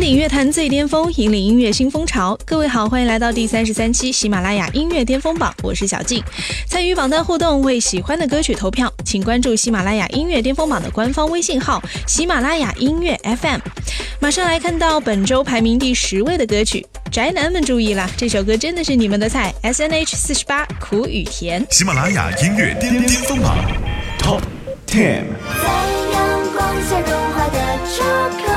登顶乐坛最巅峰，引领音乐新风潮。各位好，欢迎来到第三十三期喜马拉雅音乐巅峰榜，我是小静。参与榜单互动，为喜欢的歌曲投票，请关注喜马拉雅音乐巅峰榜的官方微信号“喜马拉雅音乐 FM”。马上来看到本周排名第十位的歌曲，宅男们注意啦，这首歌真的是你们的菜！S N H 四十八，苦与甜。喜马拉雅音乐巅巅峰榜 Top Ten。在阳光下融化的巧克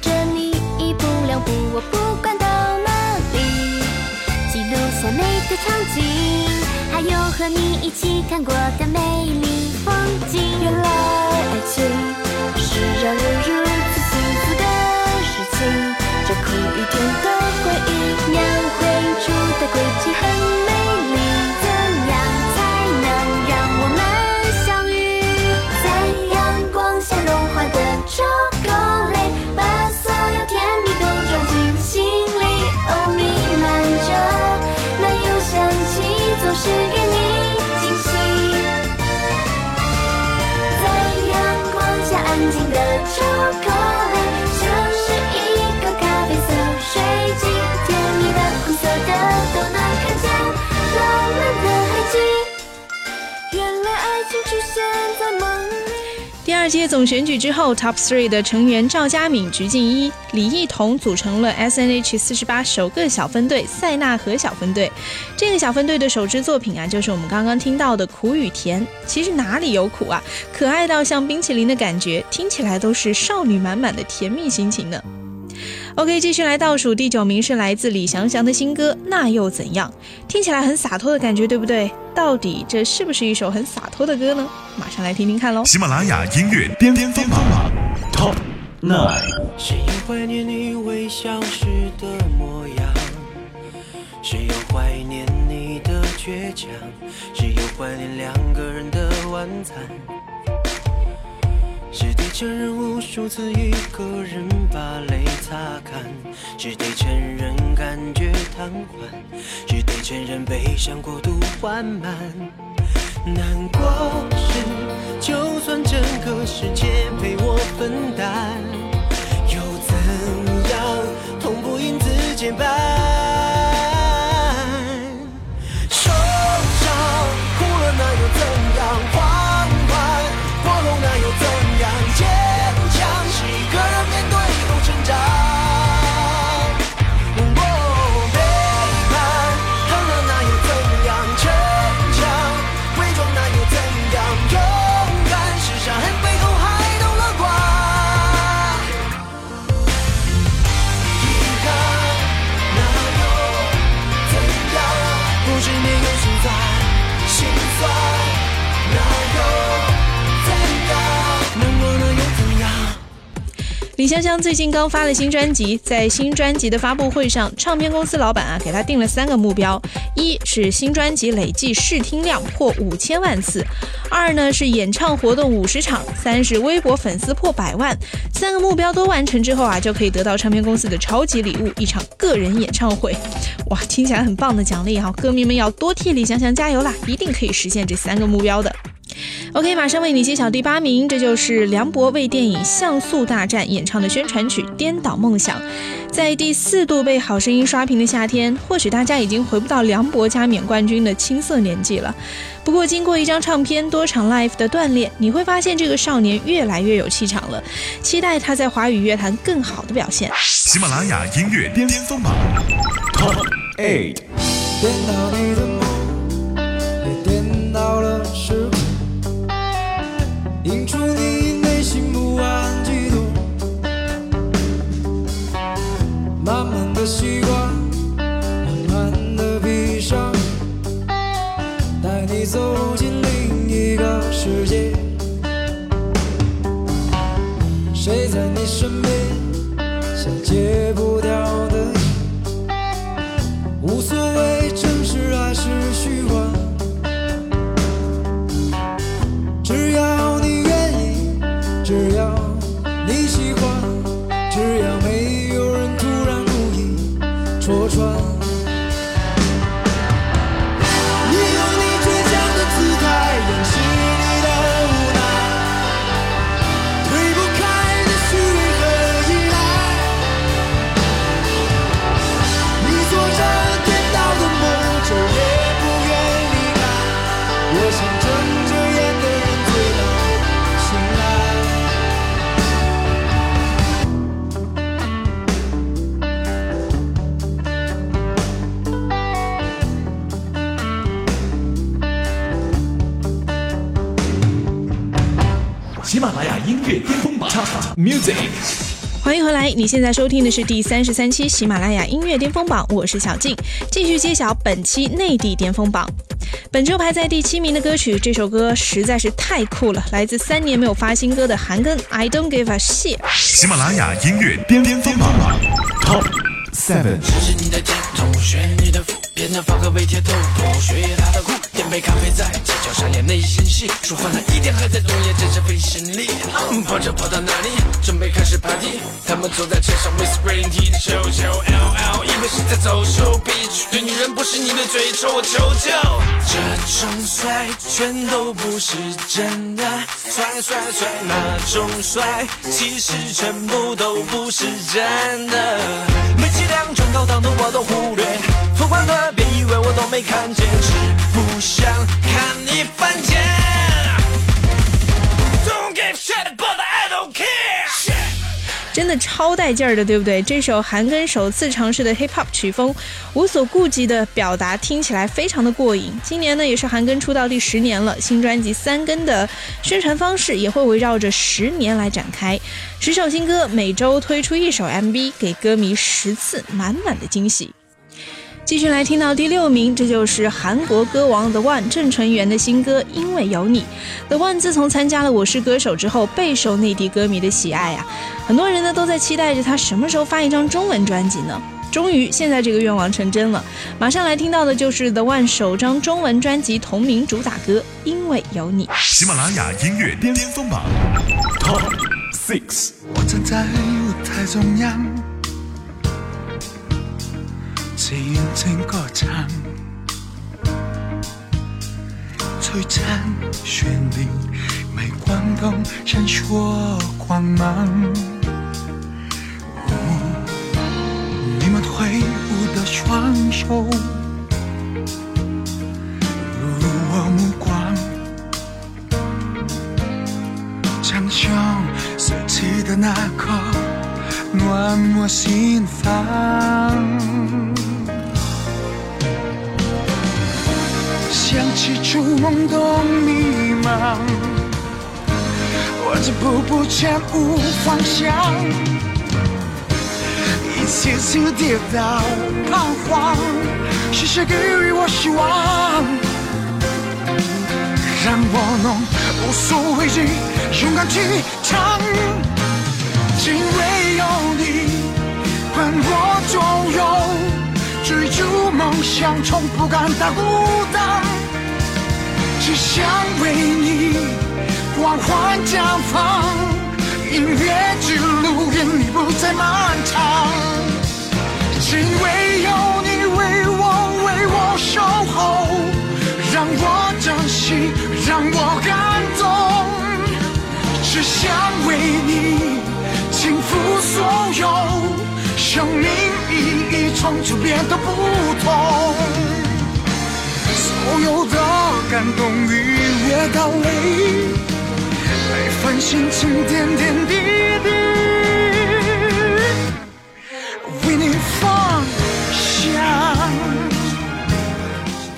着你一步两步，我不管到哪里。记录下每个场景，还有和你一起看过的美丽风景。原来爱情是让人二届总选举之后，Top Three 的成员赵嘉敏、鞠婧祎、李艺彤组成了 S N H 四十八首个小分队塞纳河小分队。这个小分队的首支作品啊，就是我们刚刚听到的《苦与甜》。其实哪里有苦啊？可爱到像冰淇淋的感觉，听起来都是少女满满的甜蜜心情呢。OK，继续来倒数第九名是来自李翔翔的新歌《那又怎样》，听起来很洒脱的感觉，对不对？到底这是不是一首很洒脱的歌呢？马上来听听看喽。喜马拉雅音乐巅巅峰榜 Top Nine。谁又怀念你微笑时的模样？谁又怀念你的倔强？谁又怀念两个人的晚餐？是得承认无数次一个人只得承认感觉瘫痪，只得承认悲伤过度缓慢。难过时，就算整个世界陪我分担，又怎样？痛不因此减半。受伤哭了那又怎样？李香香最近刚发了新专辑，在新专辑的发布会上，唱片公司老板啊给她定了三个目标：一是新专辑累计试听量破五千万次；二呢是演唱活动五十场；三是微博粉丝破百万。三个目标都完成之后啊，就可以得到唱片公司的超级礼物——一场个人演唱会。哇，听起来很棒的奖励哈、歌迷们要多替李香香加油啦，一定可以实现这三个目标的。OK，马上为你揭晓第八名，这就是梁博为电影《像素大战》演唱的宣传曲《颠倒梦想》。在第四度被好声音刷屏的夏天，或许大家已经回不到梁博加冕冠军的青涩年纪了。不过，经过一张唱片、多场 live 的锻炼，你会发现这个少年越来越有气场了。期待他在华语乐坛更好的表现。喜马拉雅音乐巅峰榜 Top Eight。的习惯，慢慢的闭上，带你走进另一个世界。谁在你身边，Music。欢迎回来，你现在收听的是第三十三期喜马拉雅音乐巅峰榜，我是小静，继续揭晓本期内地巅峰榜。本周排在第七名的歌曲，这首歌实在是太酷了，来自三年没有发新歌的韩庚，I don't give a shit。喜马拉雅音乐巅峰榜 Top Seven。支持你的肩头，学你的腹，变成方和为铁头头，血液他的苦，点杯咖啡在街角上演内心戏，说烦了一天还在冬夜，真是费心力。跑着跑到哪里？准备开始 party，他们坐在车上 whispering T 的球球 L L，以为是在走秀 bitch，对女人不是你的追求，我求求。这种帅全都不是真的，帅帅帅那种帅，其实全部都不是真的。没气量装高档的我都忽略，疯狂的别以为我都没看见，只不想看你犯贱。Don't give shit, about. 真的超带劲儿的，对不对？这首韩庚首次尝试的 hip hop 曲风，无所顾忌的表达，听起来非常的过瘾。今年呢，也是韩庚出道第十年了，新专辑《三更》的宣传方式也会围绕着十年来展开。十首新歌，每周推出一首 MV，给歌迷十次满满的惊喜。继续来听到第六名，这就是韩国歌王 The One 郑成元的新歌《因为有你》。The One 自从参加了《我是歌手》之后，备受内地歌迷的喜爱啊！很多人呢都在期待着他什么时候发一张中文专辑呢？终于，现在这个愿望成真了。马上来听到的就是 The One 首张中文专辑同名主打歌《因为有你》。喜马拉雅音乐巅峰榜 Top Six。我站在舞台中央，只认真歌唱，璀璨绚丽，镁光灯闪烁光芒。哦你们挥舞的双手，如我目光。将胸拾起的那刻，暖我心房。想起初懵懂迷茫，我这步步前无方向，一次次跌倒彷徨，是谁给予我希望？让我能无所畏惧，勇敢去闯。因为有你伴我左右，追逐梦想，从不感到孤单。只想为你缓缓绽放，音乐之路愿你不再漫长，只因为有你为我为我守候，让我珍惜，让我感动，只想为你倾覆所有，生命意义从此变得不同。所有的感动愉悦到泪，来反省成点点滴滴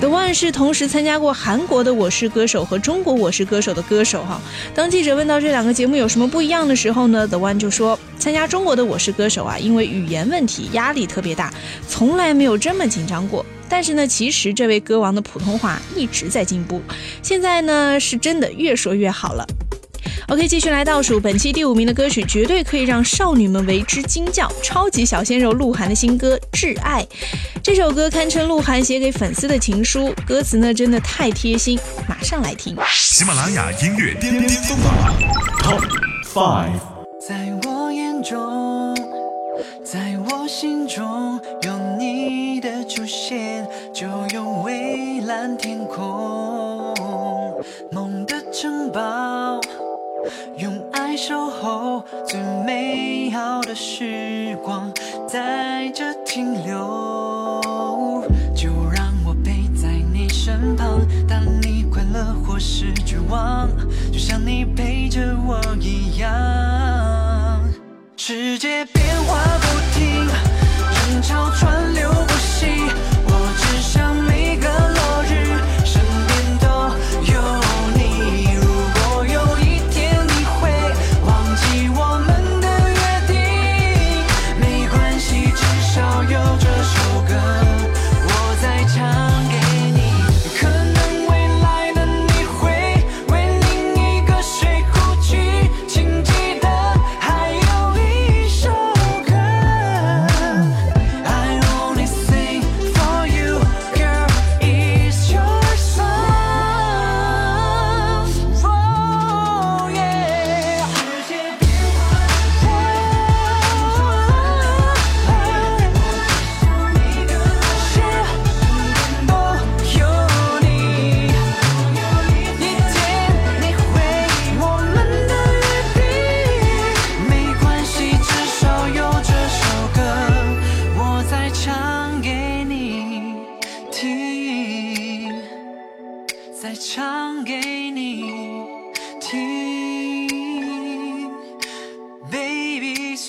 ，The One 是同时参加过韩国的《我是歌手》和中国《我是歌手》的歌手哈。当记者问到这两个节目有什么不一样的时候呢，The One 就说，参加中国的《我是歌手》啊，因为语言问题压力特别大，从来没有这么紧张过。但是呢，其实这位歌王的普通话一直在进步，现在呢是真的越说越好了。OK，继续来倒数，本期第五名的歌曲绝对可以让少女们为之惊叫，超级小鲜肉鹿晗的新歌《挚爱》。这首歌堪称鹿晗写给粉丝的情书，歌词呢真的太贴心，马上来听。喜马拉雅音乐巅巅峰榜 Top Five。蓝天空。梦的城堡，用爱守候，最美好的时光在这停留。就让我陪在你身旁，当你快乐或是绝望，就像你陪着我一样。世界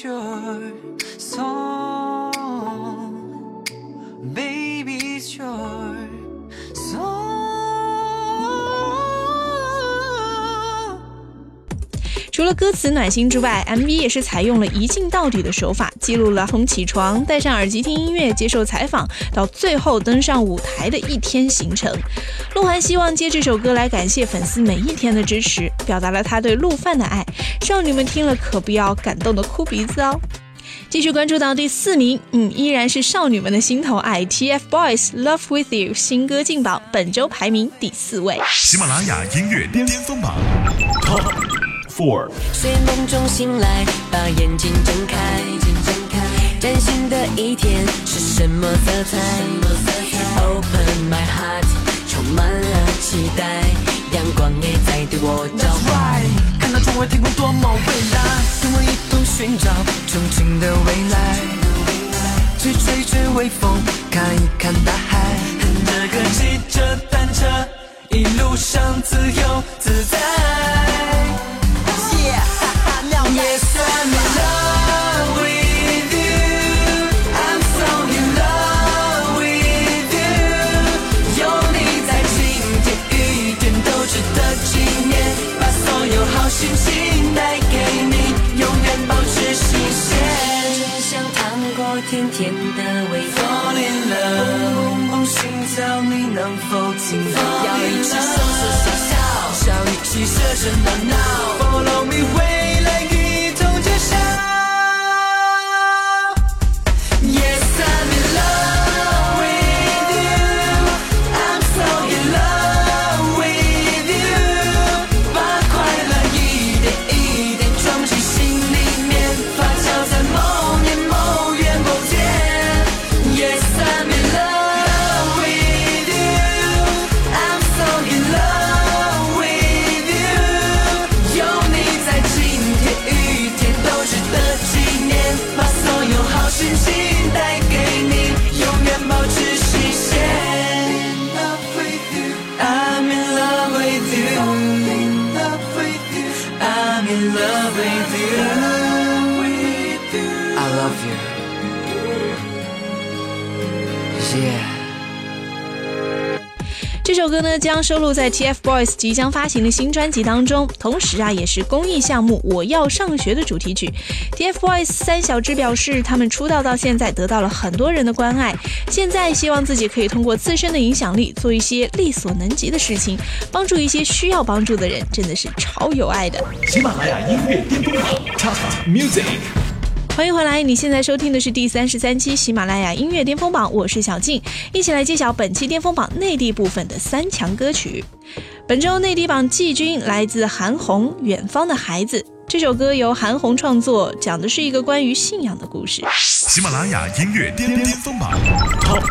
your song. Baby, it's your song. 除了歌词暖心之外，MV 也是采用了一镜到底的手法，记录了从起床、戴上耳机听音乐、接受采访，到最后登上舞台的一天行程。鹿晗希望借这首歌来感谢粉丝每一天的支持，表达了他对鹿饭的爱。少女们听了可不要感动的哭鼻子哦。继续关注到第四名，嗯，依然是少女们的心头爱，TFBOYS Love With You 新歌进榜，本周排名第四位。喜马拉雅音乐巅峰榜 Top Four。睡梦中醒来，把眼睛睁开，睁开，崭新的一天是什么色彩？Open my heart，充满了期待，阳光也在对我召唤。看到窗外天空多么蔚蓝，跟我一同寻找憧憬的未来。去吹吹微风，看一看大海，这个骑着单车，一路上自由自在。Yeah, yes, I'm in love 有好心带给你，永远保持新鲜。只想糖果甜甜的味道。Fall in love，砰砰砰心跳，你能否听到？要一起手手笑笑笑一起热热闹闹。Follow me，将收录在 TFBOYS 即将发行的新专辑当中，同时啊也是公益项目《我要上学》的主题曲。TFBOYS 三小只表示，他们出道到现在得到了很多人的关爱，现在希望自己可以通过自身的影响力做一些力所能及的事情，帮助一些需要帮助的人，真的是超有爱的。喜马拉雅音乐巅峰榜 Top Music。欢迎回来，你现在收听的是第三十三期喜马拉雅音乐巅峰榜，我是小静，一起来揭晓本期巅峰榜内地部分的三强歌曲。本周内地榜季军来自韩红《远方的孩子》，这首歌由韩红创作，讲的是一个关于信仰的故事。喜马拉雅音乐巅巅峰榜 Top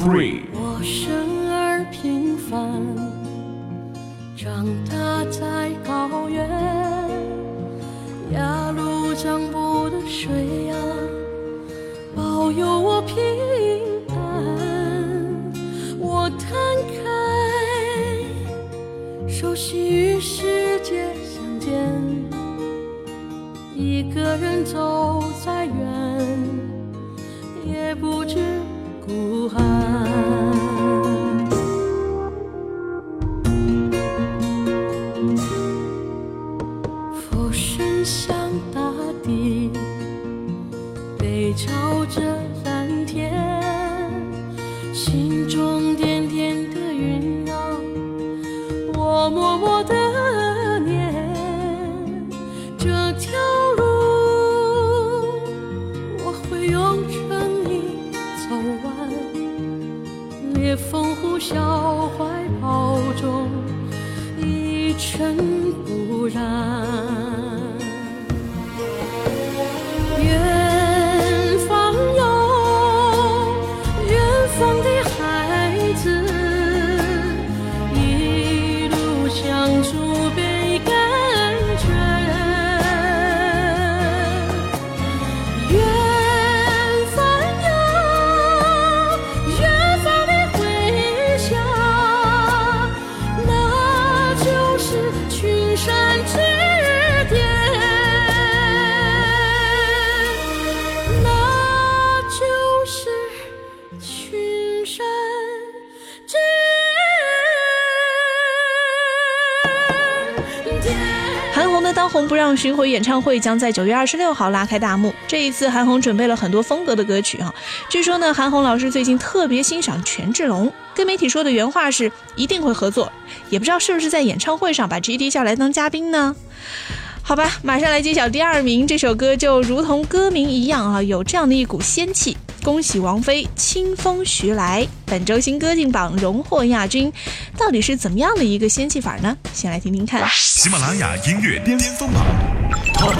Three。我生而平凡，长大在高原，雅鲁藏布的水呀，保佑我平安。我摊开，手心与世界相见，一个人走在远，韩红不让》巡回演唱会将在九月二十六号拉开大幕。这一次，韩红准备了很多风格的歌曲哈。据说呢，韩红老师最近特别欣赏权志龙，跟媒体说的原话是一定会合作，也不知道是不是在演唱会上把 GD 叫来当嘉宾呢？好吧，马上来揭晓第二名。这首歌就如同歌名一样啊，有这样的一股仙气。恭喜王菲《清风徐来》，本周新歌进榜荣获亚军，到底是怎么样的一个仙气法呢？先来听听看。喜马拉雅音乐巅峰榜 Top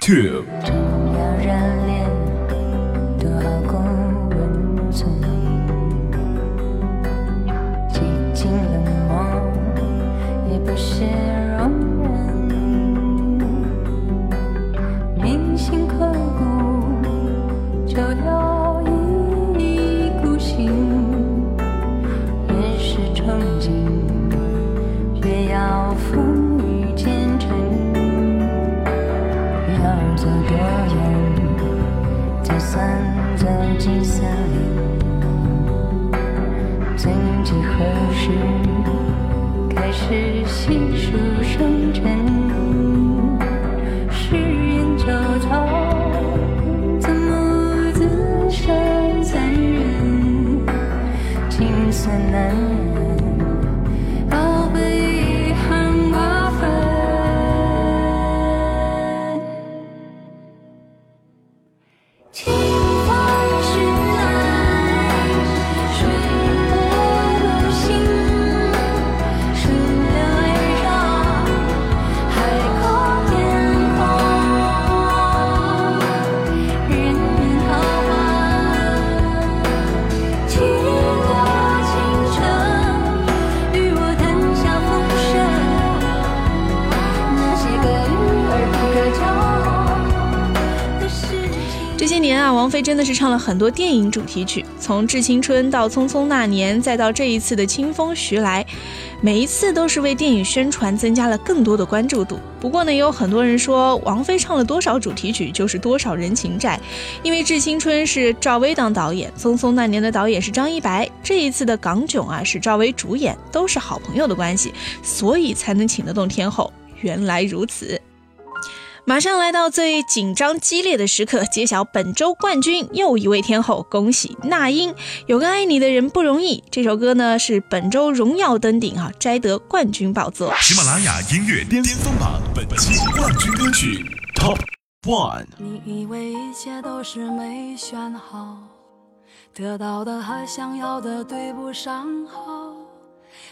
Two。是细数生辰？王菲真的是唱了很多电影主题曲，从《致青春》到《匆匆那年》，再到这一次的《清风徐来》。每一次都是为电影宣传增加了更多的关注度。不过呢，也有很多人说，王菲唱了多少主题曲就是多少人情债，因为《致青春》是赵薇当导演，《匆匆那年》的导演是张一白，这一次的《港囧》啊是赵薇主演，都是好朋友的关系，所以才能请得动天后。原来如此。马上来到最紧张激烈的时刻，揭晓本周冠军又一位天后，恭喜那英！有个爱你的人不容易。这首歌呢是本周荣耀登顶啊，摘得冠军宝座。喜马拉雅音乐巅峰榜本期冠军歌曲 Top One。你以为一切都是没选好，得到的和想要的对不上号。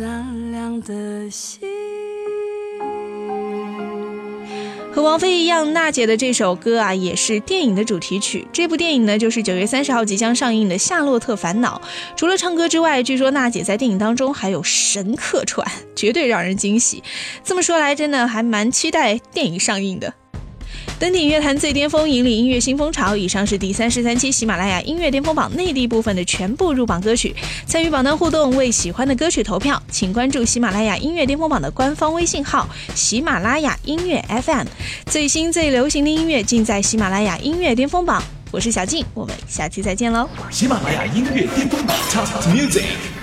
善良的心？和王菲一样，娜姐的这首歌啊，也是电影的主题曲。这部电影呢，就是九月三十号即将上映的《夏洛特烦恼》。除了唱歌之外，据说娜姐在电影当中还有神客串，绝对让人惊喜。这么说来，真的还蛮期待电影上映的。登顶乐坛最巅峰，引领音乐新风潮。以上是第三十三期喜马拉雅音乐巅峰榜内地部分的全部入榜歌曲。参与榜单互动，为喜欢的歌曲投票，请关注喜马拉雅音乐巅峰榜的官方微信号“喜马拉雅音乐 FM”。最新最流行的音乐尽在喜马拉雅音乐巅峰榜。我是小静，我们下期再见喽！喜马拉雅音乐巅峰榜 Top Music。